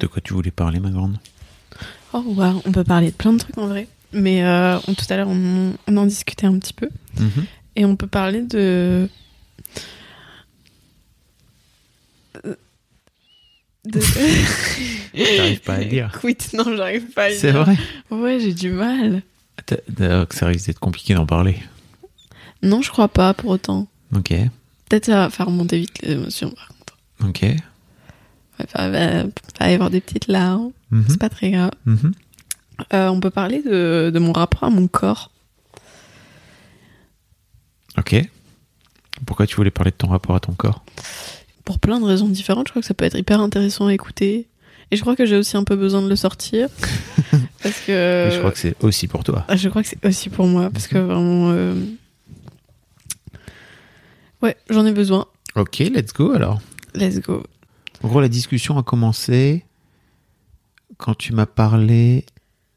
De quoi tu voulais parler, ma grande? Oh, wow, on peut parler de plein de trucs en vrai. Mais euh, on- tout à l'heure, on, on en discutait un petit peu. Mhm. Et on peut parler de. de... T'arrives pas à dire. Quit, non, j'arrive pas à C'est dire. vrai Ouais, j'ai du mal. Que Ça risque d'être compliqué d'en parler. Non, je crois pas pour autant. Ok, Peut-être ça va faire remonter vite les émotions, par contre. ok. Ouais, va, va- y avoir des petites larmes. Mhm, C'est pas très grave. mhm. Euh, on peut parler de, de mon rapport à mon corps. Ok. Pourquoi tu voulais parler de ton rapport à ton corps? Pour plein de raisons différentes, je crois que ça peut être hyper intéressant à écouter. Et je crois que j'ai aussi un peu besoin de le sortir. parce que. Mais Je crois que c'est aussi pour toi. Ah, Je crois que c'est aussi pour moi, parce que vraiment. euh, Ouais, j'en ai besoin. Ok, let's go alors. Let's go. En gros, la discussion a commencé quand tu m'as parlé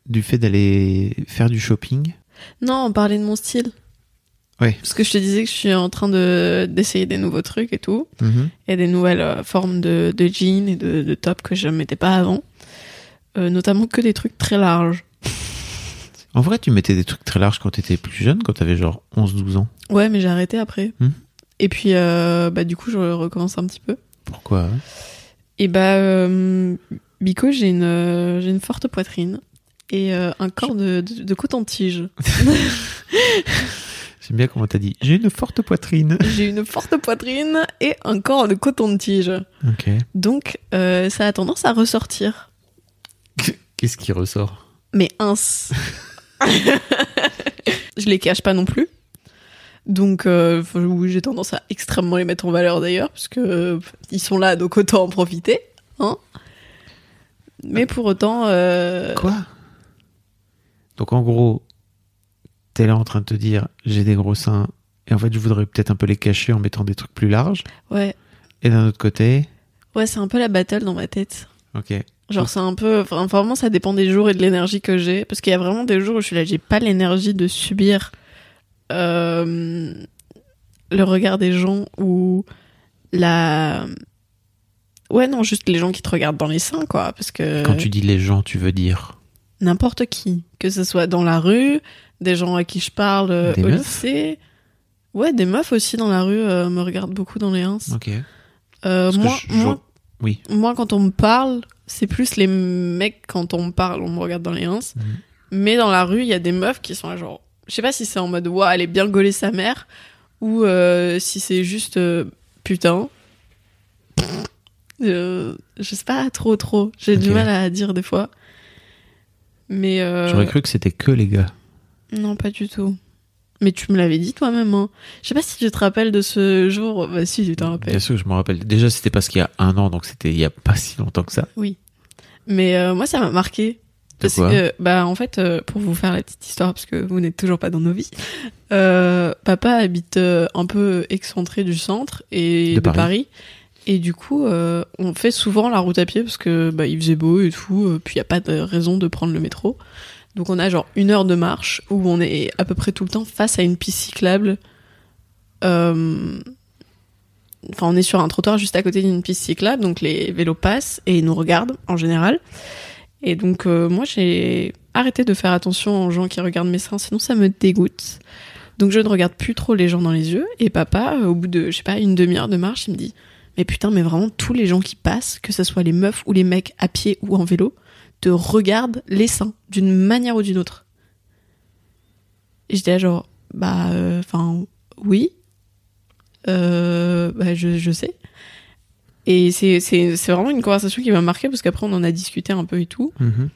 du fait d'aller faire du shopping. Non, on parlait de mon style. Ouais. Parce que je te disais que je suis en train de d'essayer des nouveaux trucs et tout. Mhm. et des nouvelles euh, formes de, de jeans et de, de tops que je ne mettais pas avant. Euh, notamment que des trucs très larges. En vrai, tu mettais des trucs très larges quand t'étais plus jeune, quand t'avais genre 11-12 ans. Ouais, mais j'ai arrêté après. Hmm. Et puis, euh, bah, du coup, je recommence un petit peu. Pourquoi? Et bah, euh, Bico, j'ai une, euh, j'ai une forte poitrine et euh, un corps de, de, de coton-tige. J'aime bien comment t'as dit. J'ai une forte poitrine. j'ai une forte poitrine et un corps de coton-tige. Ok. Donc, euh, ça a tendance à ressortir. Qu'est-ce qui ressort? Mais ins. je les cache pas non plus. Donc, euh, oui, j'ai tendance à extrêmement les mettre en valeur d'ailleurs, parce que euh, ils sont là, donc autant en profiter. Hein mais pour autant, euh, Quoi? Donc en gros, t'es là en train de te dire j'ai des gros seins et en fait je voudrais peut-être un peu les cacher en mettant des trucs plus larges. ouais, Et d'un autre côté, ouais, c'est un peu la battle dans ma tête. ok. Genre, c'est un peu, enfin, vraiment, ça dépend des jours et de l'énergie que j'ai, parce qu'il y a vraiment des jours où je suis là, j'ai pas l'énergie de subir euh, le regard des gens ou la Ouais, non, juste les gens qui te regardent dans les seins, quoi. Parce que Quand tu dis les gens, tu veux dire n'importe qui, que ce soit dans la rue, des gens à qui je parle euh, Des au meufs lycée. Ouais, des meufs aussi dans la rue euh, me regardent beaucoup dans les ins. Ok. Euh, moi, je- moi, Oui. moi, quand on me parle, c'est plus les mecs, quand on me parle, on me regarde dans les ins. Mhm. Mais dans la rue, il y a des meufs qui sont là, genre, je sais pas si c'est en mode, ouah, elle est bien gaulée sa mère, ou euh, si c'est juste, euh, putain. Euh, je sais pas trop, trop. J'ai du mal à dire des fois. Mais. J'aurais cru que c'était que les gars. Non, pas du tout. Mais tu me l'avais dit toi-même. Hein. Je sais pas si tu te rappelles de ce jour. Bah, si, tu t'en rappelles. Bien sûr, je me rappelle. Déjà, c'était parce qu'il y a un an, donc c'était il y a pas si longtemps que ça. Mais euh, moi, ça m'a marqué. Parce que, bah, en fait, euh, pour vous faire la petite histoire, parce que vous n'êtes toujours pas dans nos vies, euh, papa habite euh, un peu excentré du centre et De de, Paris. Paris. Et du coup, euh, on fait souvent la route à pied parce que bah, il faisait beau et tout, puis il y a pas de raison de prendre le métro. Donc on a genre une heure de marche où on est à peu près tout le temps face à une piste cyclable. Euh, Enfin, on est sur un trottoir juste à côté d'une piste cyclable, donc les vélos passent et ils nous regardent en général. Et donc euh, moi j'ai arrêté de faire attention aux gens qui regardent mes seins, sinon ça me dégoûte. Donc je ne regarde plus trop les gens dans les yeux. Et papa, euh, au bout de, je sais pas, une demi-heure de marche, il me dit Mais putain, mais vraiment, tous les gens qui passent, que ce soit les meufs ou les mecs à pied ou en vélo, te regardent les seins d'une manière ou d'une autre. Et j'étais genre Bah, enfin, oui. Euh, bah, je, je sais. Et c'est, vraiment une conversation qui m'a marqué parce qu'après on en a discuté un peu et tout. Mhm.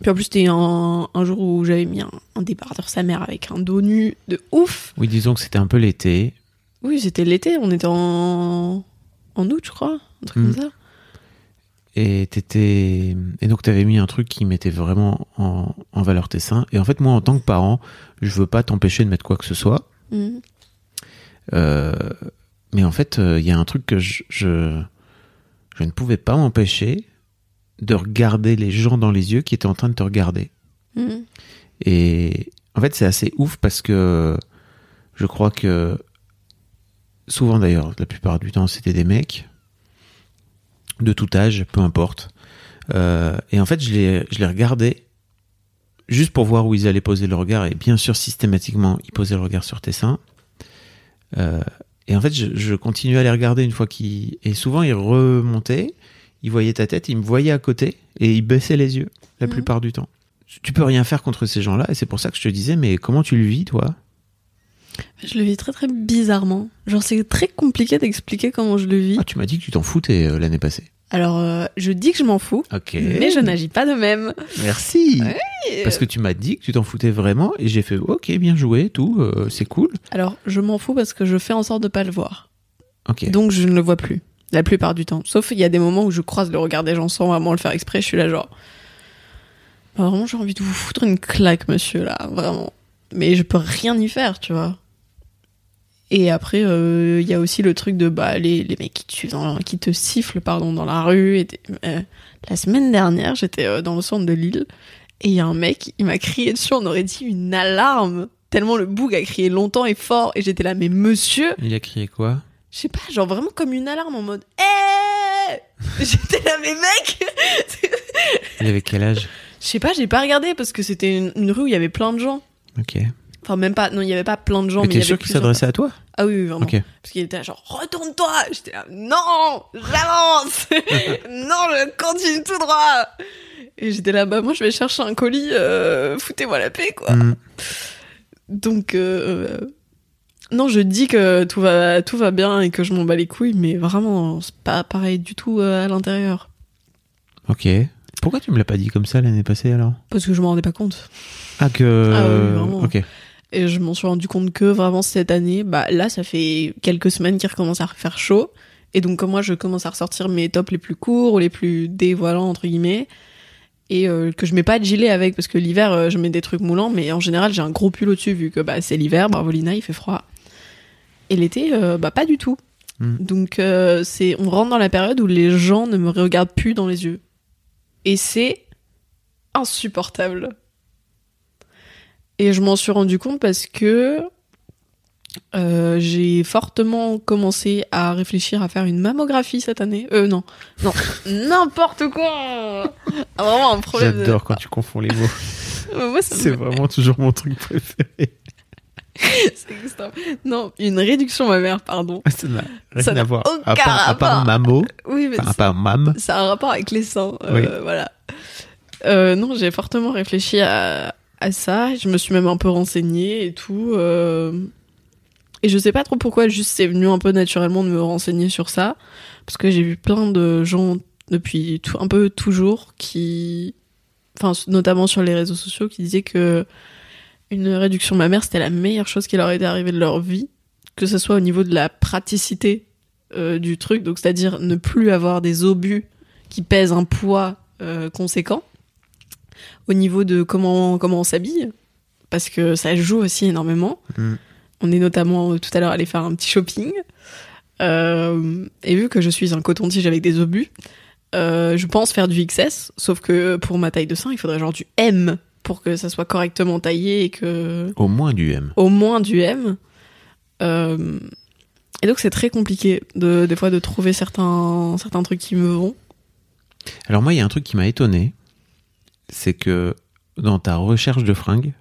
Puis en plus, c'était un, un jour où j'avais mis un, un débardeur sa mère avec un dos nu de ouf. Oui, disons que c'était un peu l'été. Oui, c'était l'été, on était en, en août, je crois. un truc Mm. comme ça. Et t'étais et donc t'avais mis un truc qui mettait vraiment en, en valeur tes seins. Et en fait, moi, en tant que parent, je veux pas t'empêcher de mettre quoi que ce soit. Mhm. Euh, mais en fait, euh, il y a un truc que je, je, je ne pouvais pas m'empêcher de regarder les gens dans les yeux qui étaient en train de te regarder. Mhm. Et en fait, c'est assez ouf parce que je crois que souvent d'ailleurs, la plupart du temps, c'était des mecs de tout âge, peu importe. Euh, et en fait, je les, je les regardais juste pour voir où ils allaient poser le regard. Et bien sûr, systématiquement, ils posaient le regard sur tes seins. Euh, et en fait, je, je continuais à les regarder une fois qu'ils... Et souvent, ils remontaient, ils voyaient ta tête, ils me voyaient à côté et ils baissaient les yeux la Mhm. plupart du temps. Tu peux rien faire contre ces gens-là et c'est pour ça que je te disais, mais comment tu le vis, toi? Je le vis très très bizarrement. Genre c'est très compliqué d'expliquer comment je le vis. Ah, tu m'as dit que tu t'en foutais euh, l'année passée. Alors euh, je dis que je m'en fous, mais je n'agis pas de même. Merci. Parce que tu m'as dit que tu t'en foutais vraiment et j'ai fait ok, bien joué, tout, euh, c'est cool. Alors je m'en fous parce que je fais en sorte de pas le voir. Donc je ne le vois plus la plupart du temps. Sauf il y a des moments où je croise le regard des gens sans vraiment le faire exprès. Je suis là genre Bah, vraiment j'ai envie de vous foutre une claque monsieur là vraiment. Mais je peux rien y faire tu vois. Et après euh, il y a aussi le truc de bah les, les mecs qui te suivent dans- qui te sifflent pardon dans la rue. Et euh, la semaine dernière j'étais euh, dans le centre de Lille et il y a un mec il m'a crié dessus on aurait dit une alarme. Tellement le boug a crié longtemps et fort et j'étais là mais monsieur Il a crié quoi? Je sais pas, genre vraiment comme une alarme en mode Eh J'étais là, mais mec Il avait quel âge? Je sais pas, j'ai pas regardé parce que c'était une, une rue où il y avait plein de gens. Ok. Enfin, même pas, non, il y avait pas plein de gens, Mais mais, t'es sûr qu'il s'adressait à toi? Ah oui, oui, vraiment. Parce qu'il était là, genre, retourne-toi J'étais là, non J'avance Non, je continue tout droit Et j'étais là, bah moi je vais chercher un colis, euh, foutez-moi la paix, quoi. Hmm. Donc, euh, non, je dis que tout va, tout va bien et que je m'en bats les couilles, mais vraiment, c'est pas pareil du tout euh, à l'intérieur. Ok. Pourquoi tu me l'as pas dit comme ça l'année passée alors? Parce que je m'en rendais pas compte. Ah que. Ah oui, vraiment. Ok. Et je m'en suis rendu compte que vraiment cette année, bah là, ça fait quelques semaines qu'il recommence à faire chaud. Et donc, comme moi, je commence à ressortir mes tops les plus courts ou les plus dévoilants, entre guillemets. Et euh, que je mets pas de gilet avec, parce que l'hiver, euh, je mets des trucs moulants, mais en général, j'ai un gros pull au-dessus, vu que bah, c'est l'hiver, bravo Lina, il fait froid. Et l'été, euh, bah pas du tout. Mm. Donc, c'est, on rentre dans la période où les gens ne me regardent plus dans les yeux. Et c'est insupportable. Et je m'en suis rendu compte parce que euh, j'ai fortement commencé à réfléchir à faire une mammographie cette année. Euh, non, non, n'importe quoi. Ah, Vraiment un problème. de- J'adore quand tu confonds les mots. Moi, ça me- C'est vraiment toujours mon truc préféré. c'est. Non, une réduction mammaire, pardon. Ça n'a rien à voir. aucun À part, à part. Mamo, Oui, mais enfin, à part Mam. ça a un rapport avec les seins. euh, Oui. Voilà. Euh, non, j'ai fortement réfléchi à, à ça. Je me suis même un peu renseignée et tout. euh, Et je sais pas trop pourquoi, juste c'est venu un peu naturellement de me renseigner sur ça. Parce que j'ai vu plein de gens depuis un peu toujours qui. Enfin, notamment sur les réseaux sociaux, qui disaient que une réduction mammaire c'était la meilleure chose qui leur était arrivée de leur vie. Que ce soit au niveau de la praticité euh, du truc, donc c'est-à-dire ne plus avoir des obus qui pèsent un poids euh, conséquent. Au niveau de comment, comment on s'habille, parce que ça joue aussi énormément. Mm. On est notamment euh, tout à l'heure allé faire un petit shopping. Euh, et vu que je suis un coton-tige avec des obus, euh, je pense faire du XS, sauf que pour ma taille de sein, il faudrait genre du M pour que ça soit correctement taillé et que Au moins du M. au moins du M. Euh, et donc c'est très compliqué de, des fois de trouver certains, certains trucs qui me vont. Alors moi, il y a un truc qui m'a étonné, c'est que dans ta recherche de fringues,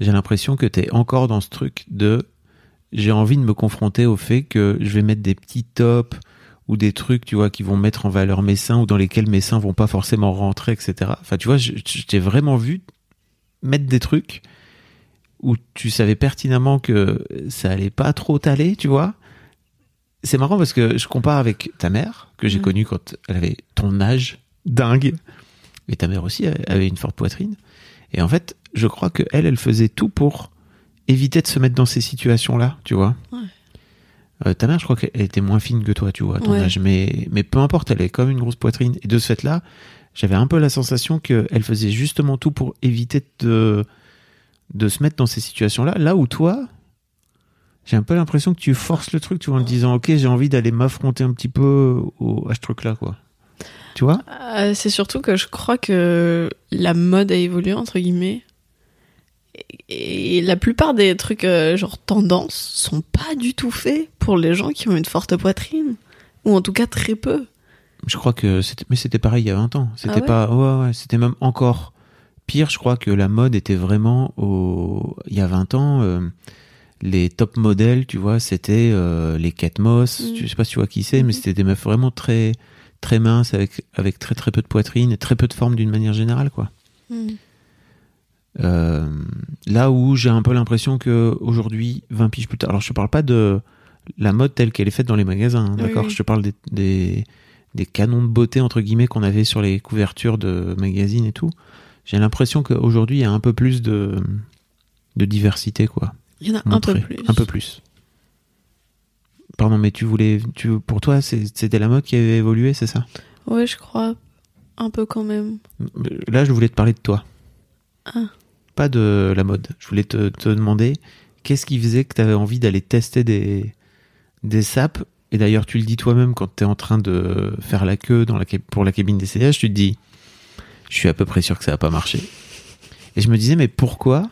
j'ai l'impression que tu es encore dans ce truc de j'ai envie de me confronter au fait que je vais mettre des petits tops ou des trucs, tu vois, qui vont mettre en valeur mes seins ou dans lesquels mes seins vont pas forcément rentrer, etc. Enfin, tu vois, je, je t'ai vraiment vu mettre des trucs où tu savais pertinemment que ça allait pas trop t'aller, tu vois. C'est marrant parce que je compare avec ta mère, que j'ai Mhm. connue quand elle avait ton âge dingue. Et ta mère aussi avait une forte poitrine. Et en fait, je crois que elle, elle faisait tout pour éviter de se mettre dans ces situations-là, tu vois. Ouais. Euh, ta mère, je crois qu'elle était moins fine que toi, tu vois, à ton Ouais. âge. Mais, mais peu importe, elle avait comme une grosse poitrine. Et de ce fait-là, j'avais un peu la sensation qu'elle faisait justement tout pour éviter de, de se mettre dans ces situations-là. Là où toi, j'ai un peu l'impression que tu forces le truc, tu vois, en te disant, ok, j'ai envie d'aller m'affronter un petit peu au, à ce truc-là, quoi. Tu vois Euh, c'est surtout que je crois que la mode a évolué, entre guillemets. Et, et la plupart des trucs, euh, genre tendance, sont pas du tout faits pour les gens qui ont une forte poitrine. Ou en tout cas très peu. Je crois que c'était, mais c'était pareil il y a 20 ans. C'était Ah ouais pas, ouais, ouais, c'était même encore pire. Je crois que la mode était vraiment au, il y a 20 ans, euh, les top modèles, tu vois, c'était euh, les Kate Moss. Mm. Je sais pas si tu vois qui c'est, mais Mhm. c'était des meufs vraiment très, très minces avec, avec très très peu de poitrine et très peu de forme d'une manière générale, quoi. Euh, là où j'ai un peu l'impression que aujourd'hui, 20 piges plus tard, alors je parle pas de la mode telle qu'elle est faite dans les magasins, hein, Oui, d'accord? oui. Je te parle des, des, des canons de beauté entre guillemets qu'on avait sur les couvertures de magazines et tout. J'ai l'impression qu'aujourd'hui il y a un peu plus de, de diversité, quoi. Il y en a un peu plus. Un peu plus. Pardon, mais tu voulais, tu, pour toi, c'était la mode qui avait évolué, c'est ça? Ouais, je crois. Un peu quand même. Là, je voulais te parler de toi. Ah. Pas de la mode. Je voulais te, te demander qu'est-ce qui faisait que tu avais envie d'aller tester des, des sapes. Et d'ailleurs, tu le dis toi-même quand tu es en train de faire la queue dans la, cab- pour la cabine d'essayage, tu te dis Je suis à peu près sûr que ça va pas marcher. Et je me disais Mais pourquoi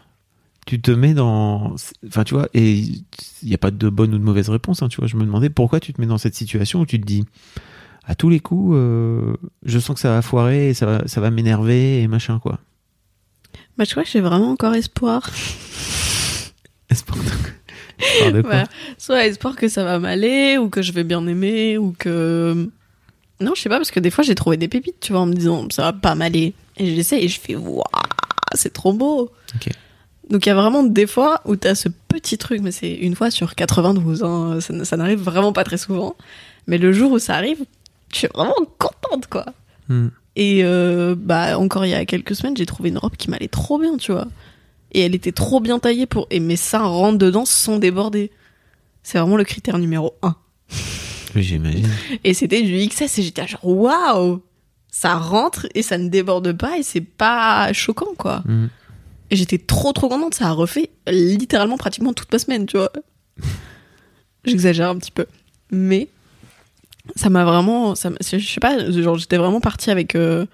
tu te mets dans. Enfin, tu vois, et il n'y a pas de bonne ou de mauvaise réponse. hein, tu vois, je me demandais pourquoi tu te mets dans cette situation où tu te dis à tous les coups, euh, je sens que ça va foirer et ça va, ça va m'énerver et machin, quoi. Bah, je crois que j'ai vraiment encore espoir. Espoir de, espoir de quoi? Ouais. Soit espoir que ça va m'aller, ou que je vais bien aimer, ou que. Non, je sais pas, parce que des fois j'ai trouvé des pépites, tu vois, en me disant ça va pas m'aller. Et j'essaie et je fais waouh, c'est trop beau. Ok. Donc il y a vraiment des fois où t'as ce petit truc, mais c'est une fois sur 92, hein, ça, ça n'arrive vraiment pas très souvent. Mais le jour où ça arrive, je suis vraiment contente, quoi. Hmm. Et euh, bah encore il y a quelques semaines, j'ai trouvé une robe qui m'allait trop bien, tu vois. Et elle était trop bien taillée pour et mes seins rentrent dedans sans déborder. C'est vraiment le critère numéro un. Oui, j'imagine. Et c'était du XS et j'étais genre waouh, ça rentre et ça ne déborde pas et c'est pas choquant quoi. Hmm. Et j'étais trop trop contente, ça a refait littéralement pratiquement toute ma semaine, tu vois. J'exagère un petit peu, mais ça m'a vraiment, ça, je sais pas, genre j'étais vraiment partie avec euh,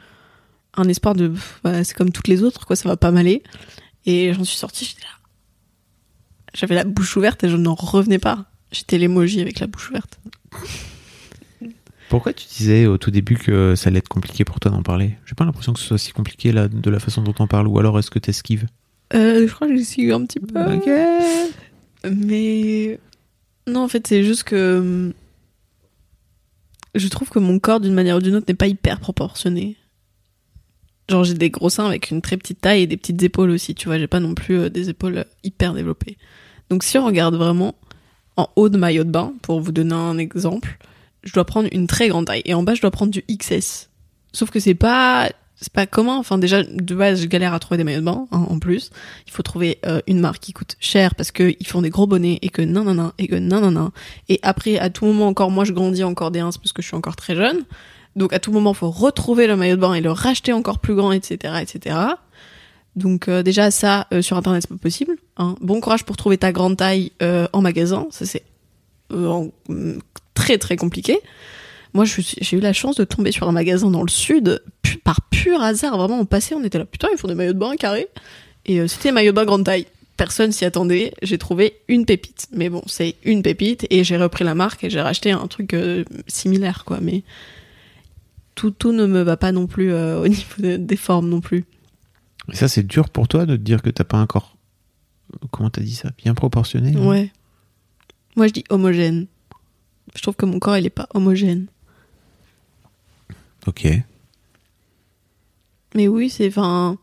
un espoir de, bah, c'est comme toutes les autres, quoi, ça va pas m'aller. Et j'en suis sortie, j'étais là, j'avais la bouche ouverte et je n'en revenais pas. J'étais l'emoji avec la bouche ouverte. Pourquoi tu disais au tout début que ça allait être compliqué pour toi d'en parler? J'ai pas l'impression que ce soit si compliqué là, de la façon dont on parle, ou alors est-ce que t'esquives? Euh, je crois que j'ai suivi un petit peu. Ok. Mais non, en fait, c'est juste que hum, je trouve que mon corps, d'une manière ou d'une autre, n'est pas hyper proportionné. Genre, j'ai des gros seins avec une très petite taille et des petites épaules aussi, tu vois. J'ai pas non plus euh, des épaules hyper développées. Donc, si on regarde vraiment en haut de maillot de bain, pour vous donner un exemple, je dois prendre une très grande taille et en bas, je dois prendre du XS. Sauf que c'est pas c'est pas commun. Enfin, déjà, de base, je galère à trouver des maillots de bain, hein, en plus. Il faut trouver euh, une marque qui coûte cher parce que ils font des gros bonnets et que nan nan nan et que nan nan nan. Et après, à tout moment encore, moi, je grandis encore des 1 parce que je suis encore très jeune. Donc, à tout moment, faut retrouver le maillot de bain et le racheter encore plus grand, etc., etc. Donc, euh, déjà, ça, euh, sur Internet, c'est pas possible. Hein. Bon courage pour trouver ta grande taille euh, en magasin. Ça, c'est euh, très, très compliqué. Moi, j'ai eu la chance de tomber sur un magasin dans le sud, pu- par pur hasard. Vraiment, on passait, on était là, putain, ils font des maillots de bain carrés. Et euh, c'était des maillots de bain grande taille. Personne s'y attendait. J'ai trouvé une pépite. Mais bon, c'est une pépite. Et j'ai repris la marque et j'ai racheté un truc euh, similaire, quoi. Mais tout, tout ne me va pas non plus euh, au niveau de- des formes non plus. Et ça, c'est dur pour toi de te dire que t'as pas un corps. Comment t'as dit ça Bien proportionné Ouais. Moi, je dis homogène. Je trouve que mon corps, il est pas homogène. Ok. Mais oui, c'est, enfin,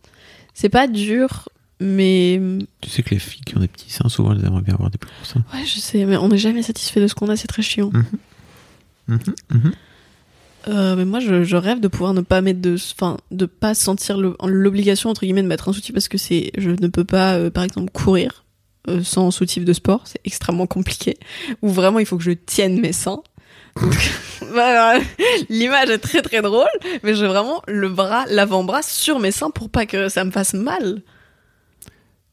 c'est pas dur, mais Tu sais que les filles qui ont des petits seins, souvent, elles aimeraient bien avoir des plus gros seins. ouais, je sais, mais on n'est jamais satisfait de ce qu'on a, c'est très chiant. Mhm, mhm. Euh, mais moi, je, je rêve de pouvoir ne pas mettre de, enfin, de pas sentir le- l'obligation entre guillemets de mettre un soutien parce que c'est, je ne peux pas, euh, par exemple, courir sans soutif de sport, c'est extrêmement compliqué. Où vraiment il faut que je tienne mes seins. L'image est très très drôle, mais j'ai vraiment le bras, l'avant-bras sur mes seins pour pas que ça me fasse mal.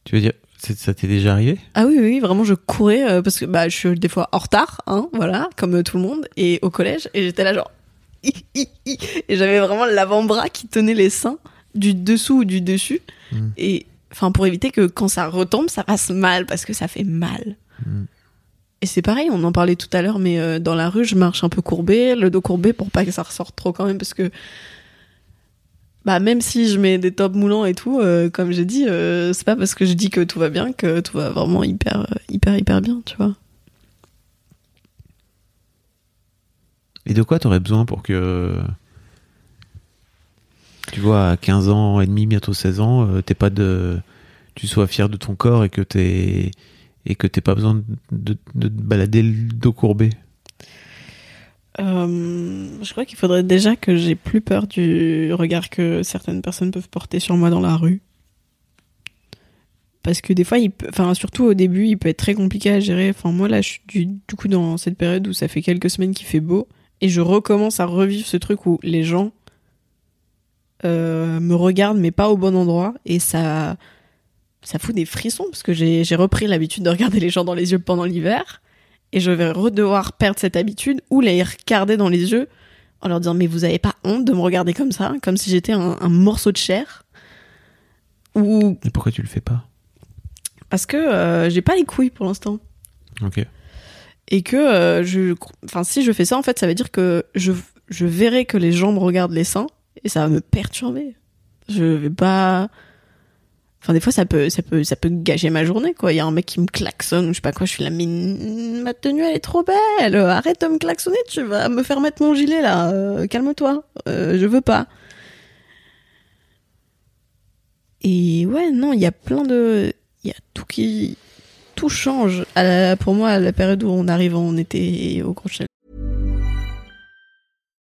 Tu veux dire, ça t'est déjà arrivé? Ah oui, oui, vraiment, je courais euh, parce que bah, je suis des fois en retard, hein, voilà, comme euh, tout le monde, et au collège, et j'étais là genre, hi, hi, hi, et j'avais vraiment l'avant-bras qui tenait les seins du dessous ou du dessus, Mm. et enfin pour éviter que quand ça retombe, ça fasse mal parce que ça fait mal. Mm. Et c'est pareil, on en parlait tout à l'heure, mais euh, dans la rue, je marche un peu courbé, le dos courbé pour pas que ça ressorte trop quand même, parce que bah même si je mets des tops moulants et tout, euh, comme j'ai dit, euh, c'est pas parce que je dis que tout va bien que tout va vraiment hyper, hyper, hyper bien, tu vois. Et de quoi t'aurais besoin pour que. Tu vois, à 15 ans et demi, bientôt 16 ans, euh, t'es pas de. Tu sois fier de ton corps et que t'es. Et que t'aies pas besoin de, te balader le dos courbé. Euh, je crois qu'il faudrait déjà que j'ai plus peur du regard que certaines personnes peuvent porter sur moi dans la rue. Parce que des fois, enfin, surtout au début, il peut être très compliqué à gérer. Enfin, moi, là, je suis du, du coup dans cette période où ça fait quelques semaines qu'il fait beau. Et je recommence à revivre ce truc où les gens euh, me regardent, mais pas au bon endroit. Et ça, ça fout des frissons parce que j'ai j'ai repris l'habitude de regarder les gens dans les yeux pendant l'hiver. Et je vais redevoir perdre cette habitude ou les regarder dans les yeux en leur disant mais vous avez pas honte de me regarder comme ça, comme si j'étais un, un morceau de chair? Ou Et pourquoi tu le fais pas? Parce que euh, j'ai pas les couilles pour l'instant. Ok. Et que euh, je. Enfin, si je fais ça, en fait, ça veut dire que je, je verrai que les gens me regardent les seins et ça va me perturber. Je vais pas. Enfin, des fois, ça peut, ça peut, ça peut gâcher ma journée, quoi. Il y a un mec qui me klaxonne, je sais pas quoi, je suis là, mais ma tenue, elle est trop belle. Arrête de me klaxonner, tu vas me faire mettre mon gilet, là. Euh, Calme-toi. Euh, je veux pas. Et ouais, non, il y a plein de. Il y a tout qui. Tout change. À la- pour moi, à la période où on arrive en été et au Chêne.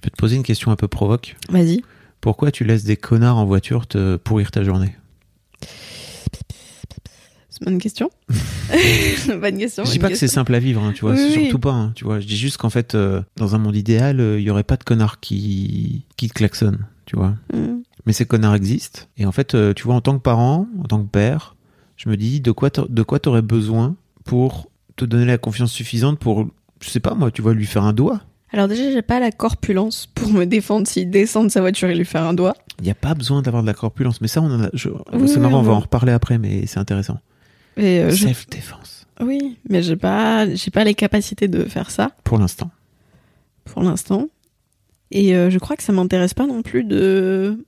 Je peux te poser une question un peu provoque. Vas-y. Pourquoi tu laisses des connards en voiture te pourrir ta journée? C'est une bonne question. bonne question. Je dis pas que c'est simple à vivre, hein, tu vois, Oui, surtout pas, hein, tu vois. Je dis juste qu'en fait, euh, dans un monde idéal, euh, il y aurait pas de connards qui, qui te klaxonnent, tu vois. Mm. Mais ces connards existent. Et en fait, euh, tu vois, en tant que parent, en tant que père, je me dis de quoi de quoi t'aurais besoin pour te donner la confiance suffisante pour, je sais pas moi, tu vois, lui faire un doigt? Alors déjà, j'ai pas la corpulence pour me défendre s'il descend de sa voiture et lui faire un doigt. Il n'y a pas besoin d'avoir de la corpulence. Mais ça, on en a. je- Oui, c'est oui, marrant, on va en reparler après, mais c'est intéressant. Euh, je- Self-défense. Oui, mais j'ai pas, j'ai pas les capacités de faire ça Pour l'instant. pour l'instant. Et euh, je crois que ça m'intéresse pas non plus de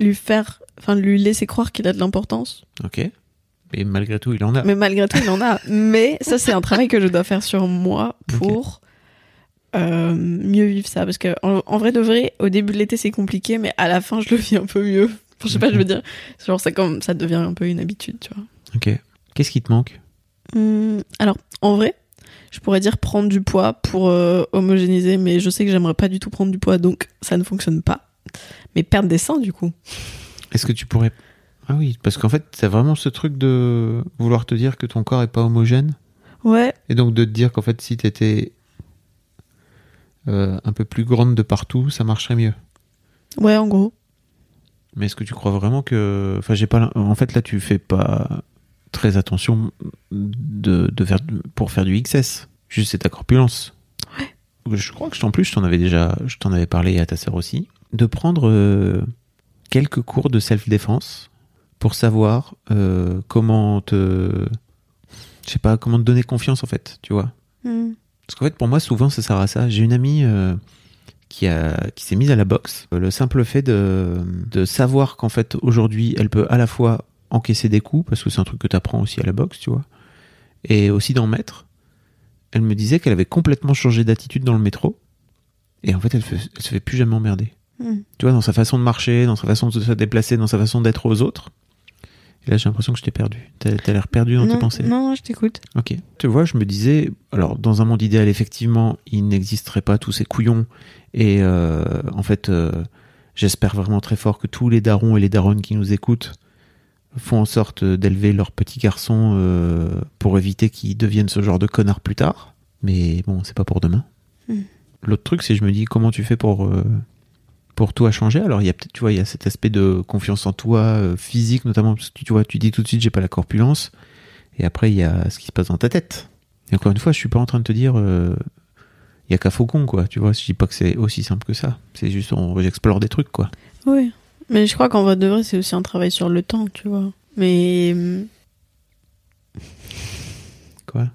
lui faire, enfin, de lui laisser croire qu'il a de l'importance. Ok. Et malgré tout, il en a. Mais malgré tout, il en a. Mais ça, c'est un travail que je dois faire sur moi pour euh, mieux vivre ça. Parce que en, en vrai de vrai, au début de l'été, c'est compliqué, mais à la fin, je le vis un peu mieux. Je sais pas, je veux dire, genre, ça, comme, ça devient un peu une habitude, tu vois. Ok. Qu'est-ce qui te manque Hum, alors, en vrai, je pourrais dire prendre du poids pour euh, homogénéiser, mais je sais que j'aimerais pas du tout prendre du poids, donc ça ne fonctionne pas. Mais perdre des seins, du coup. Est-ce que tu pourrais. Ah oui, parce qu'en fait, t'as vraiment ce truc de vouloir te dire que ton corps est pas homogène? Ouais, Et donc de te dire qu'en fait, si t'étais euh, un peu plus grande de partout, ça marcherait mieux. ouais, en gros. Mais est-ce que tu crois vraiment que. Enfin, j'ai pas. En fait, là, tu fais pas très attention de, de faire, pour faire du XS. Juste c'est ta corpulence. Ouais. Je crois que en plus, je t'en avais déjà. Je t'en avais parlé à ta sœur aussi. De prendre euh, quelques cours de self-défense pour savoir euh, comment te. Je sais pas, comment te donner confiance en fait, tu vois. Hmm. Parce qu'en fait, pour moi, souvent, ça sert à ça. J'ai une amie euh, qui, a, qui s'est mise à la boxe. Le simple fait de, de savoir qu'en fait, aujourd'hui, elle peut à la fois encaisser des coups, parce que c'est un truc que tu apprends aussi à la boxe, tu vois, et aussi d'en mettre. Elle me disait qu'elle avait complètement changé d'attitude dans le métro. Et en fait, elle, fait- elle se fait plus jamais emmerder. Hmm. Tu vois, dans sa façon de marcher, dans sa façon de se déplacer, dans sa façon d'être aux autres. Et là, j'ai l'impression que je t'ai perdu. T'as t'as l'air perdu dans non, tes pensées. non, non, je t'écoute. Ok. Tu vois, je me disais, alors dans un monde idéal, effectivement, il n'existerait pas tous ces couillons. Et euh, en fait, euh, j'espère vraiment très fort que tous les darons et les daronnes qui nous écoutent font en sorte d'élever leurs petits garçons euh, pour éviter qu'ils deviennent ce genre de connards plus tard. Mais bon, c'est pas pour demain. Mm. L'autre truc, c'est je me dis comment tu fais pour pour toi changer. Alors il y a peut-être, tu vois, il y a cet aspect de confiance en toi, euh, physique notamment, parce que tu, tu vois, tu dis tout de suite j'ai pas la corpulence. Et après, il y a ce qui se passe dans ta tête. Et encore une fois, je suis pas en train de te dire, euh, il y a qu'à faucon, quoi. Tu vois, je dis pas que c'est aussi simple que ça. C'est juste, on j'explore des trucs, quoi. Oui. Mais je crois qu'en vrai de vrai, c'est aussi un travail sur le temps, tu vois. Mais. hum, Quoi bah,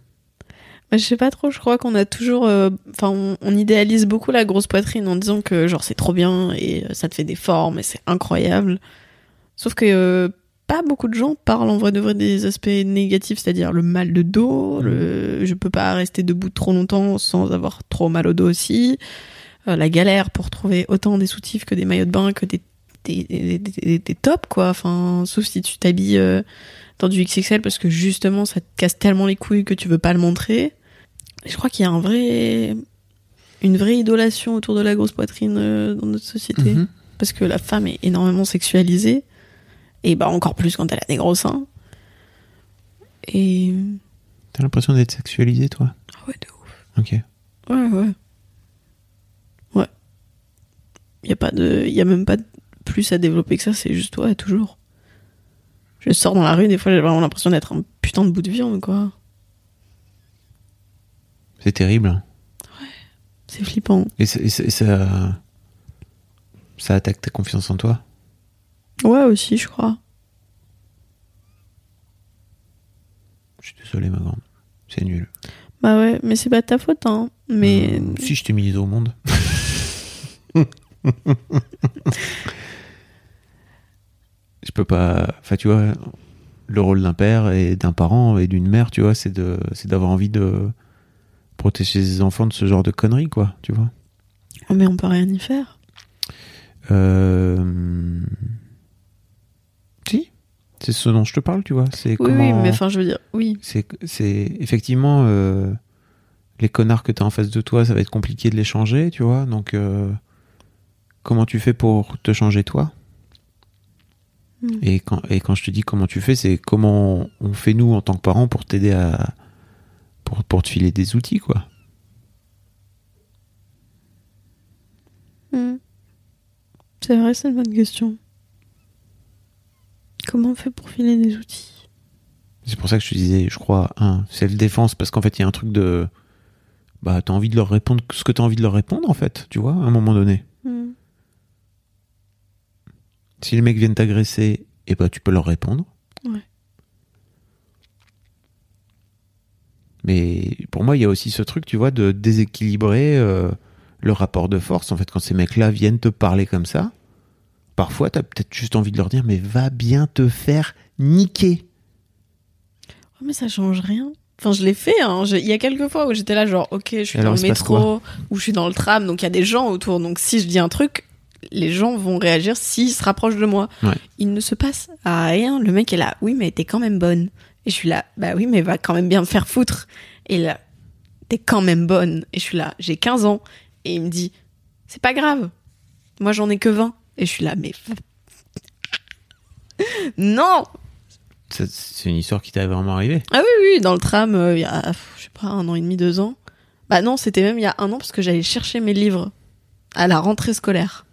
je sais pas trop, je crois qu'on a toujours. euh, Enfin, on, on idéalise beaucoup la grosse poitrine en disant que, genre, c'est trop bien et euh, ça te fait des formes et c'est incroyable. Sauf que. euh, pas beaucoup de gens parlent en vrai de vrai des aspects négatifs, c'est-à-dire le mal de dos, le je peux pas rester debout trop longtemps sans avoir trop mal au dos aussi, euh, la galère pour trouver autant des soutifs que des maillots de bain, que des, des, des, des- des tops, quoi. Enfin, sauf si tu t'habilles euh, dans du XXL parce que justement ça te casse tellement les couilles que tu veux pas le montrer. Je crois qu'il y a un vrai, une vraie idolation autour de la grosse poitrine euh, dans notre société. Mhm. parce que la femme est énormément sexualisée. Et bah encore plus quand elle a des gros seins. Et T'as l'impression d'être sexualisé, toi? Ah ouais de ouf. Ok. ouais ouais. Ouais. Y a pas de y a même pas de plus à développer que ça c'est juste ouais toujours. Je sors dans la rue des fois j'ai vraiment l'impression d'être un putain de bout de viande quoi C'est terrible. hein. c'est flippant Et, ça- et ça- attaque ta confiance en toi? ouais aussi je crois Je suis désolé, ma grande. C'est nul. bah ouais mais c'est pas de ta faute hein mais Euh, si je t'ai mis au monde. je peux pas. Enfin, tu vois, le rôle d'un père et d'un parent et d'une mère, tu vois, c'est de, c'est d'avoir envie de protéger ses enfants de ce genre de conneries, quoi, tu vois. Oh, mais on peut rien y faire Euh... Si, c'est ce dont je te parle, tu vois. C'est oui comment. oui mais enfin je veux dire oui c'est, c'est effectivement euh, les connards que tu as en face de toi, ça va être compliqué de les changer, tu vois. Donc, euh, comment tu fais pour te changer toi? Mm. et, quand, et quand je te dis comment tu fais, c'est comment on fait nous en tant que parents pour t'aider à. Pour, pour te filer des outils, quoi. Hmm. C'est vrai, c'est une bonne question. Comment on fait pour filer des outils? C'est pour ça que je te disais, je crois, un, self-défense, parce qu'en fait, il y a un truc de. Bah, t'as envie de leur répondre ce que t'as envie de leur répondre, en fait, tu vois, à un moment donné. Hmm. Si les mecs viennent t'agresser, et bah tu peux leur répondre. Ouais. Mais pour moi, il y a aussi ce truc, tu vois, de déséquilibrer euh, le rapport de force. En fait, quand ces mecs-là viennent te parler comme ça, parfois, t'as peut-être juste envie de leur dire, mais va bien te faire niquer. Oh, mais ça change rien. Enfin, je l'ai fait. Hein. Je- Il y a quelques fois où j'étais là, genre, ok, je suis Alors, dans le métro ou je suis dans le tram, donc il y a des gens autour. Donc si je dis un truc, les gens vont réagir s'ils se rapprochent de moi. Ouais. Il ne se passe à rien. Le mec est là, oui, mais t'es quand même bonne. Et je suis là, bah oui, mais va quand même bien me faire foutre. Et là, t'es quand même bonne. Et je suis là, j'ai 15 ans. Et il me dit, c'est pas grave. Moi, j'en ai que 20. Et je suis là, mais. non! C'est une histoire qui t'est vraiment arrivée? Ah oui, oui, dans le tram, euh, il y a, je sais pas, un an et demi, deux ans. Bah non, c'était même il y a un an parce que j'allais chercher mes livres à la rentrée scolaire.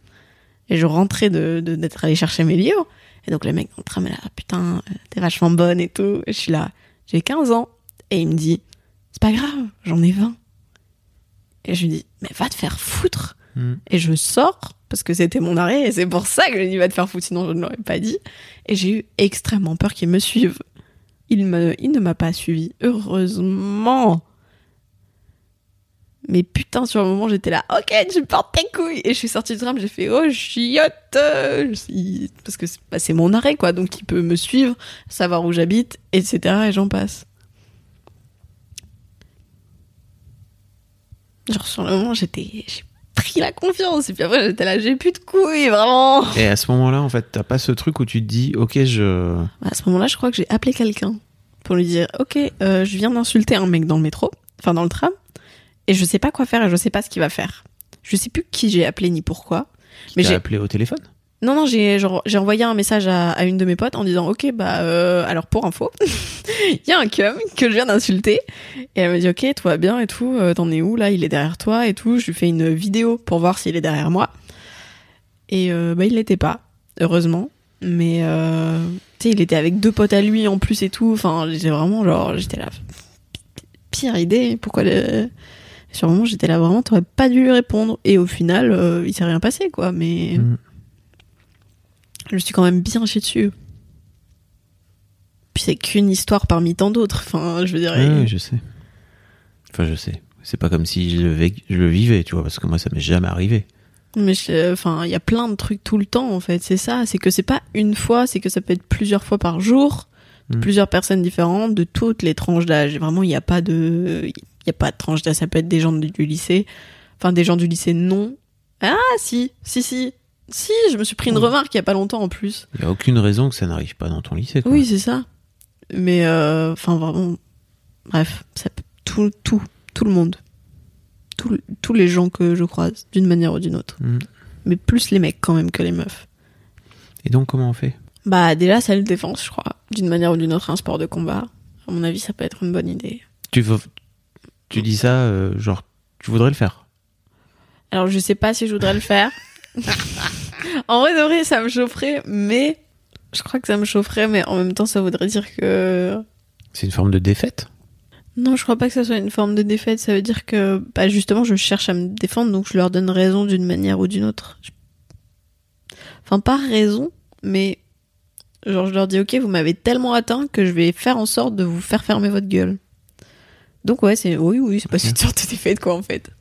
Et je rentrais de de- d'être allé chercher mes livres. Et donc le mec dans le tram est là, putain, euh, t'es vachement bonne et tout. Et je suis là, j'ai 15 ans. Et il me dit, c'est pas grave, j'en ai 20. Et je lui dis, mais va te faire foutre. Hmm. Et je sors, parce que c'était mon arrêt, et c'est pour ça que je lui dit, va te faire foutre, sinon je ne l'aurais pas dit. Et j'ai eu extrêmement peur qu'il me suive. Il, me, il ne m'a pas suivi, heureusement. Mais putain, sur le moment, j'étais là, ok, tu portes tes couilles. Et je suis sortie du tram, j'ai fait, oh, chiotte. Parce que c'est bah, c'est mon arrêt, quoi. Donc il peut me suivre, savoir où j'habite, etc. Et j'en passe. Genre, sur le moment, j'étais. J'ai pris la confiance. Et puis après, j'étais là, j'ai plus de couilles, vraiment. Et à ce moment-là, en fait, t'as pas ce truc où tu te dis, ok, je. Bah, À ce moment-là, je crois que j'ai appelé quelqu'un pour lui dire Ok, euh, je viens d'insulter un mec dans le métro, enfin dans le tram, et je sais pas quoi faire et je sais pas ce qu'il va faire. Je sais plus qui j'ai appelé ni pourquoi. Mais t'as j'ai appelé au téléphone? Non non j'ai j'ai envoyé un message à, à une de mes potes en disant ok bah euh, alors pour info il y a un cum que je viens d'insulter. Et elle me dit ok tout va bien et tout euh, t'en es où là il est derrière toi et tout. Je lui fais une vidéo pour voir s'il est derrière moi. Et euh, bah il l'était pas heureusement. Mais tu sais il était avec deux potes à lui en plus et tout. Enfin j'étais vraiment genre j'étais là pire idée. Pourquoi le... sur le moment j'étais là vraiment t'aurais pas dû lui répondre et au final euh, il s'est rien passé quoi mais Mm. je suis quand même bien chié dessus. Puis c'est qu'une histoire parmi tant d'autres. Enfin, je veux dire. Ouais, je sais. Enfin, je sais. C'est pas comme si je le, vé- je le vivais, tu vois, parce que moi, ça m'est jamais arrivé. Mais je- enfin, il y a plein de trucs tout le temps en fait. C'est ça. C'est que c'est pas une fois, c'est que ça peut être plusieurs fois par jour, de Mm. plusieurs personnes différentes, de toutes les tranches d'âge. Vraiment, il n'y a pas de, il y a pas de tranche d'âge. Ça peut être des gens du, du lycée, enfin des gens du lycée non. Ah si, si si, si. Je me suis pris une remarque il y a pas longtemps en plus. Il y a aucune raison que ça n'arrive pas dans ton lycée, quoi. Oui, c'est ça. Mais euh, enfin vraiment, bref, ça peut- tout, tout, tout le monde, Tout- tous les gens que je croise, d'une manière ou d'une autre. Mm. Mais plus les mecs quand même que les meufs. Et donc, comment on fait? Bah déjà, ça le défense, je crois, d'une manière ou d'une autre, un sport de combat. À mon avis, ça peut être une bonne idée. tu, veux- tu dis ça, euh, genre, tu voudrais le faire Alors je sais pas si je voudrais le faire. en vrai de vrai, ça me chaufferait, mais je crois que ça me chaufferait, mais en même temps, ça voudrait dire que C'est une forme de défaite? Non, je crois pas que ça soit une forme de défaite. Ça veut dire que, bah, justement, je cherche à me défendre, donc je leur donne raison d'une manière ou d'une autre. Je- Enfin, pas raison, mais genre, je leur dis, ok, vous m'avez tellement atteint que je vais faire en sorte de vous faire fermer votre gueule. Donc ouais, c'est oui, oui, c'est pas une sorte de défaite, quoi, en fait.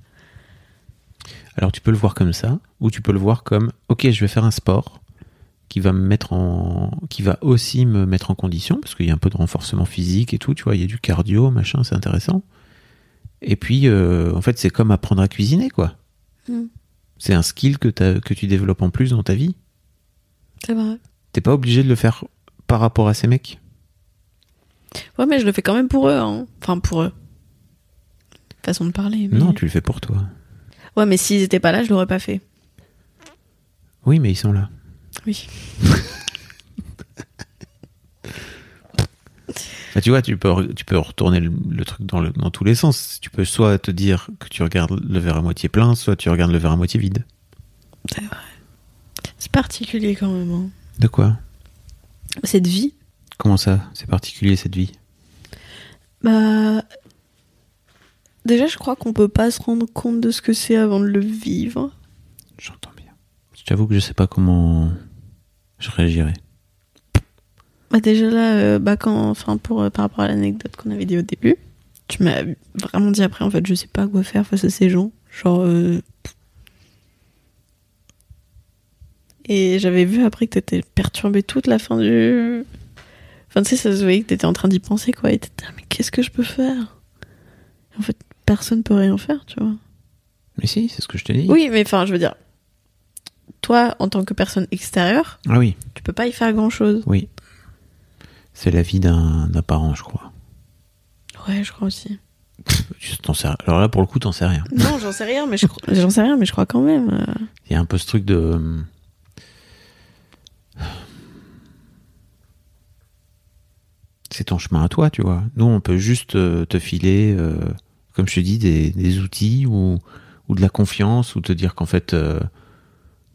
Alors tu peux le voir comme ça, ou tu peux le voir comme ok, je vais faire un sport qui va me mettre en, qui va aussi me mettre en condition parce qu'il y a un peu de renforcement physique et tout, tu vois, il y a du cardio, machin, c'est intéressant. Et puis euh, en fait c'est comme apprendre à cuisiner quoi. Mm. C'est un skill que que tu développes en plus dans ta vie. C'est vrai. T'es pas obligé de le faire par rapport à ces mecs. Ouais, mais je le fais quand même pour eux, hein. Enfin, pour eux. Façon de parler. Mais... Non, tu le fais pour toi. Ouais, mais s'ils étaient pas là, je l'aurais pas fait. Oui, mais ils sont là. Oui. Bah, tu vois, tu peux, tu peux retourner le, le truc dans, le, dans tous les sens. Tu peux soit te dire que tu regardes le verre à moitié plein, soit tu regardes le verre à moitié vide. C'est vrai. C'est particulier quand même. hein. De quoi? Cette vie, Comment ça? C'est particulier cette vie? Bah. Déjà, je crois qu'on peut pas se rendre compte de ce que c'est avant de le vivre. J'entends bien. Je t'avoue que je sais pas comment je réagirais. Bah, déjà là, euh, bah, quand. Enfin, pour, euh, par rapport à l'anecdote qu'on avait dit au début, tu m'as vraiment dit après, en fait, je sais pas quoi faire face à ces gens. Genre. euh, Et j'avais vu après que t'étais perturbé toute la fin du. Enfin, tu sais, ça se voyait que t'étais en train d'y penser, quoi. Et t'étais, ah, mais qu'est-ce que je peux faire? En fait, personne peut rien faire, tu vois. Mais si, c'est ce que je te dis. Oui, mais enfin, je veux dire, toi, en tant que personne extérieure, Ah oui, tu peux pas y faire grand chose. oui. C'est la vie d'un parent, je crois. Ouais, je crois aussi. Sais- Alors là, pour le coup, t'en sais rien. Non, j'en sais rien, mais je crois, j'en sais rien, mais je crois quand même. euh. Il y a un peu ce truc de. C'est ton chemin à toi, tu vois. Nous, on peut juste euh, te filer, euh, comme je te dis, des, des outils ou, ou de la confiance ou te dire qu'en fait, euh,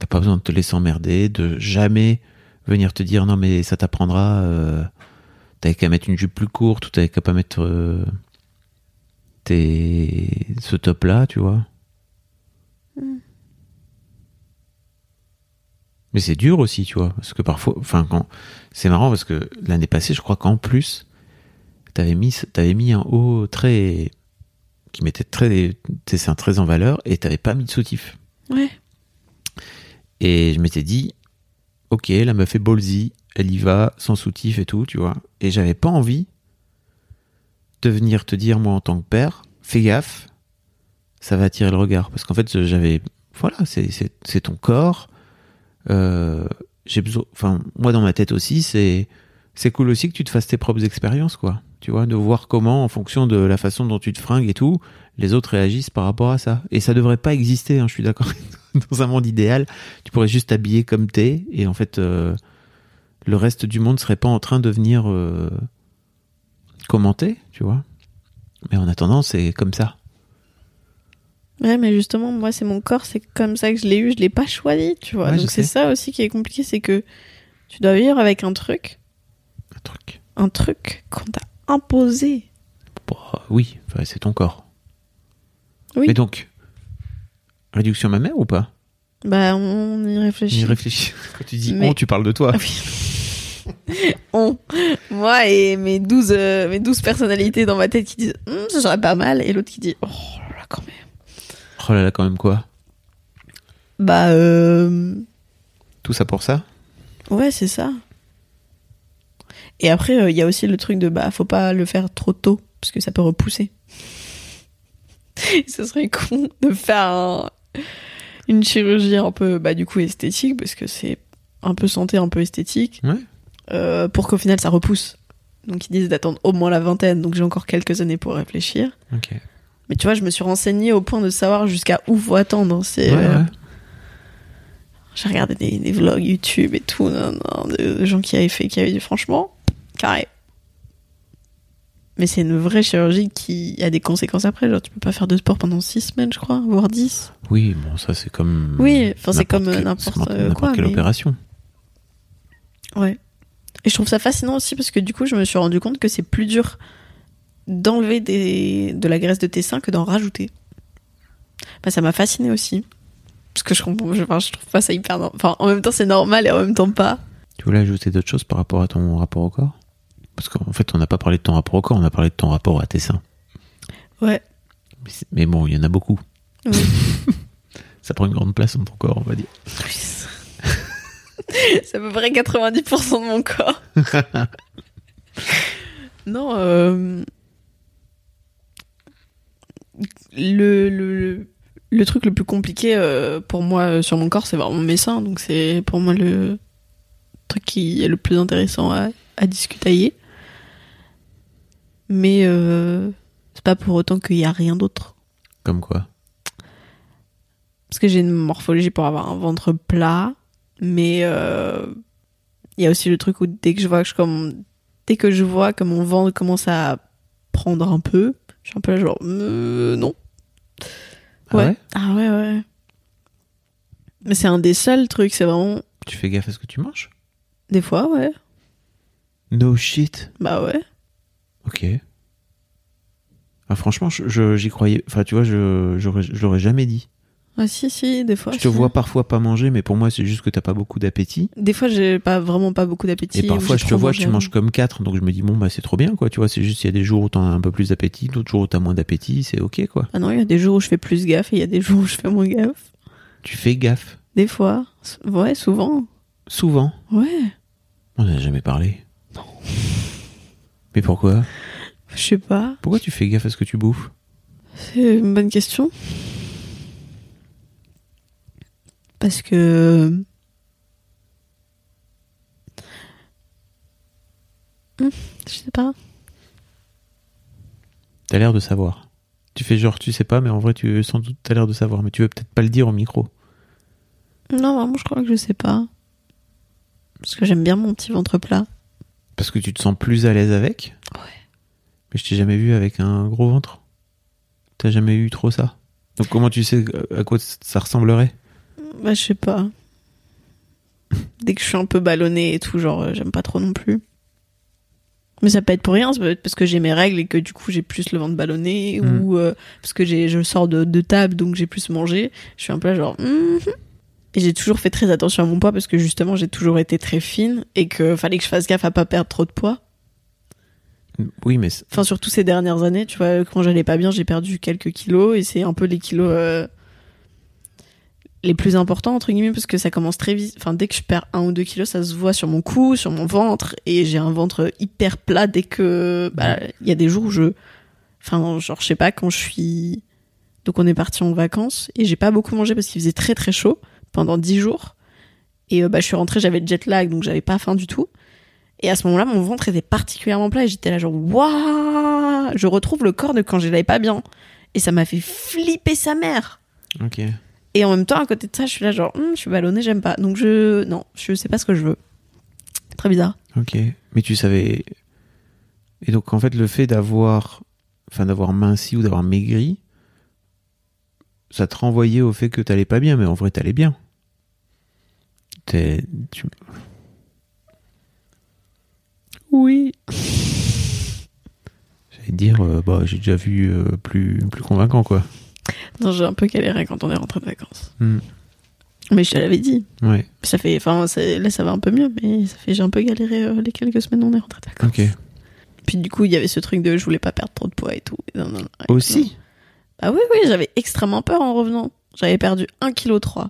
T'as pas besoin de te laisser emmerder, de jamais venir te dire non mais ça t'apprendra. Euh, t'avais qu'à mettre une jupe plus courte ou t'avais qu'à pas mettre euh, tes... ce top là, tu vois. Mais c'est dur aussi, tu vois, parce que parfois, enfin, quand c'est marrant parce que l'année passée, je crois qu'en plus, t'avais mis, t'avais mis un haut très qui mettait très tes seins très en valeur et t'avais pas mis de soutif. Ouais. Et je m'étais dit, ok, la meuf est ballsy, elle y va sans soutif et tout, tu vois. Et j'avais pas envie de venir te dire, moi, en tant que père, fais gaffe, ça va attirer le regard. Parce qu'en fait, j'avais, voilà, c'est, ton corps. Euh, j'ai besoin, enfin, moi, dans ma tête aussi, c'est, c'est cool aussi que tu te fasses tes propres expériences, quoi. Tu vois, de voir comment, en fonction de la façon dont tu te fringues et tout, les autres réagissent par rapport à ça. Et ça devrait pas exister, hein, je suis d'accord. Dans un monde idéal, tu pourrais juste t'habiller comme t'es, et en fait, euh, le reste du monde serait pas en train de venir euh, commenter, tu vois. Mais en attendant, c'est comme ça. Ouais, mais justement, moi, c'est mon corps, c'est comme ça que je l'ai eu, je l'ai pas choisi, tu vois. Ouais, Donc c'est ça aussi qui est compliqué, c'est que tu dois vivre avec un truc, Un truc. un truc qu'on t'a imposé. Bah, oui, enfin, c'est ton corps. Oui. Mais donc, réduction mammaire ou pas? Bah, on y réfléchit. J'y réfléchis. Quand tu dis Mais- on, tu parles de toi. Ah oui. on. Moi et mes 12, euh, mes 12 personnalités dans ma tête qui disent Hum, ça serait pas mal, et l'autre qui dit oh là là, quand même. Oh là là, quand même quoi? Bah, euh, Tout ça pour ça? Ouais, c'est ça. Et après, euh, il y a aussi le truc de bah, faut pas le faire trop tôt, parce que ça peut repousser. Ce serait con de faire un- une chirurgie un peu, bah, du coup, esthétique, parce que c'est un peu santé, un peu esthétique, Ouais. euh, pour qu'au final ça repousse. Donc ils disent d'attendre au moins la vingtaine, donc j'ai encore quelques années pour réfléchir. Mais tu vois, je me suis renseignée au point de savoir jusqu'à où faut attendre. C'est, Ouais, euh, ouais. J'ai regardé des, des vlogs YouTube et tout, non, non, de, de gens qui avaient fait, qui avaient dit franchement, carré. Mais c'est une vraie chirurgie qui a des conséquences après. Genre, tu peux pas faire de sport pendant 6 semaines, je crois, voire 10. Oui, bon, ça c'est comme. Oui, enfin, c'est comme, n'importe quoi, quelle mais- opération. Ouais. Et je trouve ça fascinant aussi parce que du coup, je me suis rendu compte que c'est plus dur d'enlever des... de la graisse de tes seins que d'en rajouter. Bah, ça m'a fasciné aussi. Parce que je comprends, je, enfin, je trouve pas ça hyper. Enfin, en même temps, c'est normal et en même temps pas. Tu voulais ajouter d'autres choses par rapport à ton rapport au corps? Parce qu'en fait, on n'a pas parlé de ton rapport au corps, on a parlé de ton rapport à tes seins. Ouais. Mais, bon, il y en a beaucoup. Oui. Ça prend une grande place dans ton corps, on va dire. c'est à peu près 90% de mon corps. non, euh... le, le, le truc le plus compliqué euh, pour moi euh, sur mon corps, c'est vraiment mes seins. Donc c'est pour moi le truc qui est le plus intéressant à, à discutailler. Mais euh, c'est pas pour autant qu'il y a rien d'autre. Comme quoi? Parce que j'ai une morphologie pour avoir un ventre plat, mais euh, il y a aussi le truc où dès que je vois que je comme dès que je vois que mon ventre commence à prendre un peu, je suis un peu là genre euh, non. Ah ouais? Ah ouais ouais. Mais c'est un des seuls trucs, c'est vraiment Tu fais gaffe à ce que tu manges? Des fois ouais. No shit. Bah ouais. Ok. Ah, franchement, j'y croyais. Enfin, tu vois, je, je l'aurais jamais dit. Ah si si, des fois. je te vois parfois pas manger, mais pour moi, c'est juste que t'as pas beaucoup d'appétit. Des fois j'ai pas vraiment pas beaucoup d'appétit. Et parfois, je te vois, tu manges comme quatre, donc je me dis, bon, bah, c'est trop bien, quoi. Tu vois, c'est juste, il y a des jours où t'as un peu plus d'appétit, d'autres jours où t'as moins d'appétit, c'est ok, quoi. Ah non, il y a des jours où je fais plus gaffe et il y a des jours où je fais moins gaffe. Tu fais gaffe. Des fois. Ouais, souvent. Souvent. Ouais. On n'a jamais parlé. Non. Mais pourquoi? Je sais pas. Pourquoi tu fais gaffe à ce que tu bouffes? C'est une bonne question. Parce que. Hmm, Je sais pas. T'as l'air de savoir. Tu fais genre, tu sais pas, mais en vrai, tu sans doute t'as l'air de savoir, mais tu veux peut-être pas le dire au micro. Non, vraiment, je crois que je sais pas. Parce que j'aime bien mon petit ventre plat. Parce que tu te sens plus à l'aise avec Ouais. Mais je t'ai jamais vu avec un gros ventre. T'as jamais eu trop ça? Donc comment tu sais à quoi ça ressemblerait? Bah, je sais pas. Dès que je suis un peu ballonnée et tout, genre, euh, j'aime pas trop non plus. Mais ça peut être pour rien, ça peut être parce que j'ai mes règles et que du coup j'ai plus le ventre ballonné Mm. ou euh, parce que j'ai, je sors de, de table donc j'ai plus mangé. Je suis un peu là genre. mhm. Et j'ai toujours fait très attention à mon poids parce que justement j'ai toujours été très fine et que fallait que je fasse gaffe à pas perdre trop de poids. Oui, mais Enfin surtout ces dernières années, tu vois, quand j'allais pas bien, j'ai perdu quelques kilos et c'est un peu les kilos euh, les plus importants entre guillemets parce que ça commence très vite. Enfin dès que je perds un ou deux kilos, ça se voit sur mon cou, sur mon ventre et j'ai un ventre hyper plat dès que bah, il y a des jours où je, enfin genre je sais pas quand je suis, donc on est parti en vacances et j'ai pas beaucoup mangé parce qu'il faisait très très chaud pendant dix jours et euh, bah je suis rentrée, j'avais le jet lag donc j'avais pas faim du tout. Et à ce moment-là, mon ventre était particulièrement plat et j'étais là genre waouh, je retrouve le corps de quand j'allais pas bien. Et ça m'a fait flipper sa mère. ok. Et en même temps, à côté de ça, je suis là genre Hum, je suis ballonnée, j'aime pas. Donc je non, je sais pas ce que je veux. Très bizarre. Ok. Mais tu savais. Et donc, en fait, le fait d'avoir. Enfin, d'avoir minci ou d'avoir maigri, ça te renvoyait au fait que t'allais pas bien, mais en vrai, t'allais bien. T'es. Tu... Oui. J'allais dire, euh, bah, j'ai déjà vu euh, plus, plus convaincant, quoi. Non, j'ai un peu galéré quand on est rentré de vacances. Hmm. Mais je te l'avais dit. Ouais, Ça fait, enfin, là ça va un peu mieux, mais ça fait j'ai un peu galéré euh, les quelques semaines où on est rentré de vacances. ok. Puis du coup, il y avait ce truc de je voulais pas perdre trop de poids et tout. Et non, non, non. Et Aussi Ah oui, oui, j'avais extrêmement peur en revenant. J'avais perdu 1,3 kg.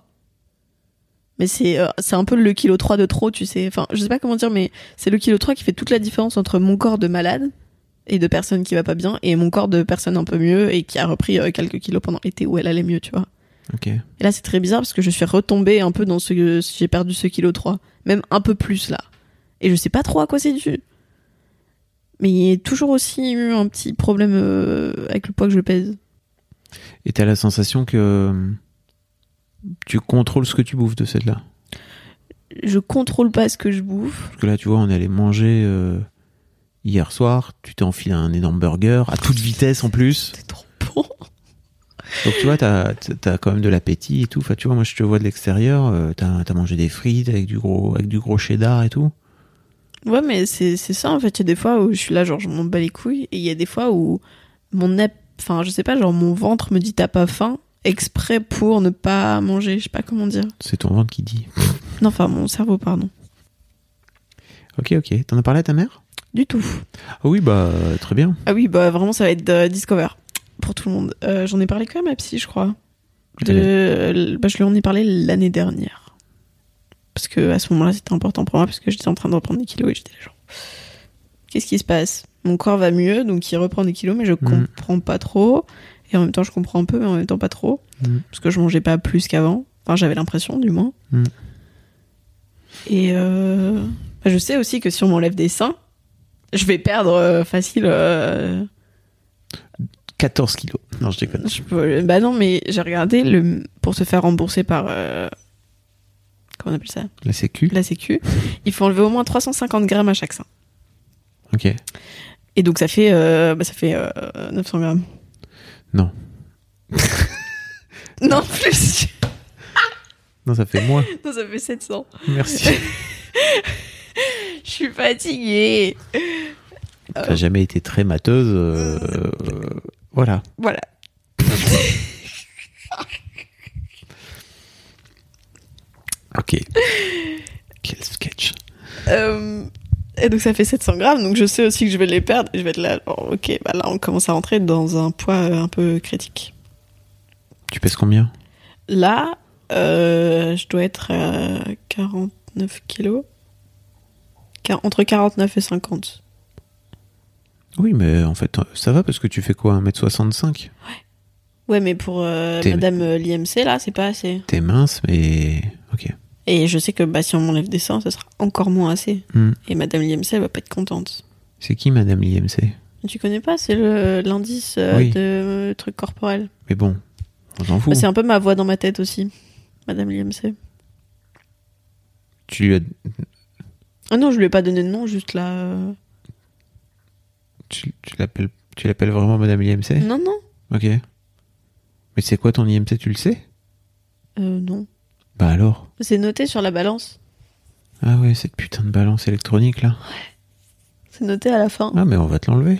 Mais c'est euh, c'est un peu le kilo 3 de trop, tu sais. Enfin, je sais pas comment dire, mais c'est le kilo 3 qui fait toute la différence entre mon corps de malade et de personne qui va pas bien et mon corps de personne un peu mieux et qui a repris euh, quelques kilos pendant l'été où elle allait mieux, tu vois. Ok. Et là, c'est très bizarre parce que je suis retombée un peu dans ce j'ai perdu ce kilo 3, même un peu plus là. Et je sais pas trop à quoi c'est dû. Mais il y a toujours aussi eu un petit problème euh, avec le poids que je pèse. Et t'as la sensation que euh, tu contrôles ce que tu bouffes de celle-là? Je contrôle pas ce que je bouffe. Parce que là, tu vois, on est allé manger euh, hier soir. Tu t'es enfilé un énorme burger à toute vitesse en plus. C'est trop bon. Donc tu vois, t'as as quand même de l'appétit et tout. Enfin, tu vois, moi je te vois de l'extérieur. euh, t'as as mangé des frites avec du gros avec du gros cheddar et tout. Ouais, mais c'est ça en fait. Il y a des fois où je suis là, genre je m'en bats les couilles, et il y a des fois où mon ap- enfin je sais pas, genre mon ventre me dit t'as pas faim exprès pour ne pas manger. Je sais pas comment dire. C'est ton ventre qui dit. Non, enfin mon cerveau, pardon. Ok, ok. T'en as parlé à ta mère? Du tout. Ah oui, bah très bien. Ah oui, bah vraiment ça va être euh, Discover pour tout le monde. Euh, J'en ai parlé quand même à ma psy, je crois. De... Bah, je lui en ai parlé l'année dernière. Parce que à ce moment-là, c'était important pour moi parce que j'étais en train de reprendre des kilos et j'étais genre. Qu'est-ce qui se passe? Mon corps va mieux, donc il reprend des kilos, mais je comprends pas trop. Et en même temps, je comprends un peu, mais en même temps pas trop. Mm. Parce que je mangeais pas plus qu'avant. Enfin, j'avais l'impression, du moins. Mm. Et euh... bah, je sais aussi que si on m'enlève des seins, je vais perdre euh, facile. euh, 14 kilos. Non, je déconne. je peux- Bah non, mais j'ai regardé le pour se faire rembourser par euh, comment on appelle ça? La sécu. La Sécu. Il faut enlever au moins 350 grammes à chaque sein. Ok. Et donc ça fait euh, bah, ça fait euh, 900 grammes. Non. Non plus. Non, ça fait moins. non, ça fait 700. Merci. Je suis fatiguée. T'as jamais été très mateuse. euh, euh, voilà. Voilà. Ok. Quel sketch. Euh, et donc ça fait 700 grammes, donc je sais aussi que je vais les perdre. Et je vais être là, alors, ok, bah là on commence à rentrer dans un poids euh, un peu critique. Tu pèses combien? Là, euh, je dois être à 49 kilos. Entre 49 et 50. Oui, mais en fait, ça va parce que tu fais quoi? 1m65 Ouais, mais pour euh, Madame euh, l'IMC, là, c'est pas assez. T'es mince, mais. Ok. Et je sais que bah, si on m'enlève des seins, ça sera encore moins assez. Hmm. Et Madame l'IMC, elle va pas être contente. C'est qui Madame l'IMC Tu connais pas? C'est l'indice euh, Oui. de euh, truc corporel. Mais bon, on s'en Bah, fout. c'est un peu ma voix dans ma tête aussi. Madame l'IMC. Tu lui as, Ah non, je lui ai pas donné de nom, juste là. euh, tu, tu l'appelles vraiment Madame l'IMC Non, non. Ok. Mais c'est quoi ton IMC Tu le sais? Euh, non. Bah alors C'est noté sur la balance. Ah ouais, cette putain de balance électronique là. C'est noté à la fin. Ah mais on va te l'enlever.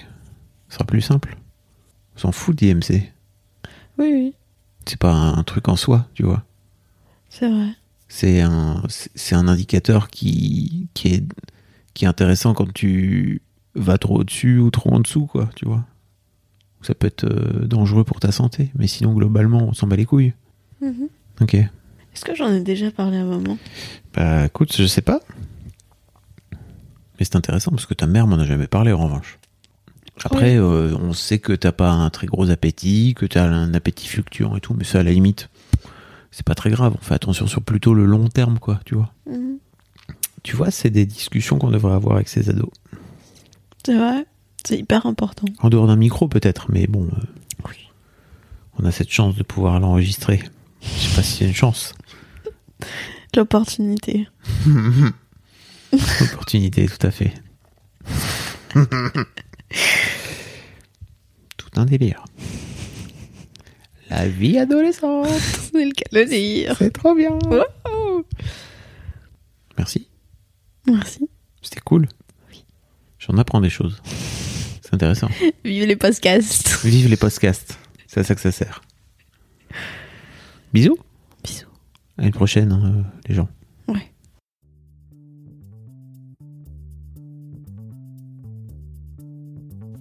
Ce sera plus simple. On s'en fout d'IMC. Oui, oui, C'est pas un truc en soi, tu vois. c'est vrai. C'est un, c'est un indicateur qui, qui, est, qui est intéressant quand tu vas trop au-dessus ou trop en dessous, quoi, tu vois. Ça peut être euh, dangereux pour ta santé, mais sinon, globalement, on s'en bat les couilles. Mhm. Ok. Est-ce que j'en ai déjà parlé à maman? Bah écoute, je sais pas. Mais c'est intéressant parce que ta mère m'en a jamais parlé en revanche. Après, euh, on sait que t'as pas un très gros appétit, que t'as un appétit fluctuant et tout, mais ça à la limite, c'est pas très grave. On fait attention sur plutôt le long terme, quoi, tu vois. Mhm. Tu vois, c'est des discussions qu'on devrait avoir avec ces ados. C'est vrai. C'est hyper important. En dehors d'un micro peut-être, mais bon, euh, on a cette chance de pouvoir l'enregistrer. Je sais pas si c'est une chance. L'opportunité. Opportunité, tout à fait. tout un délire. La vie adolescente. C'est le cas de le dire. C'est trop bien. Wow. Merci. Merci. C'était cool. J'en apprends des choses. C'est intéressant. Vive les podcasts. Vive les podcasts. C'est à ça que ça sert. Bisous. Bisous. À une prochaine, hein, les gens.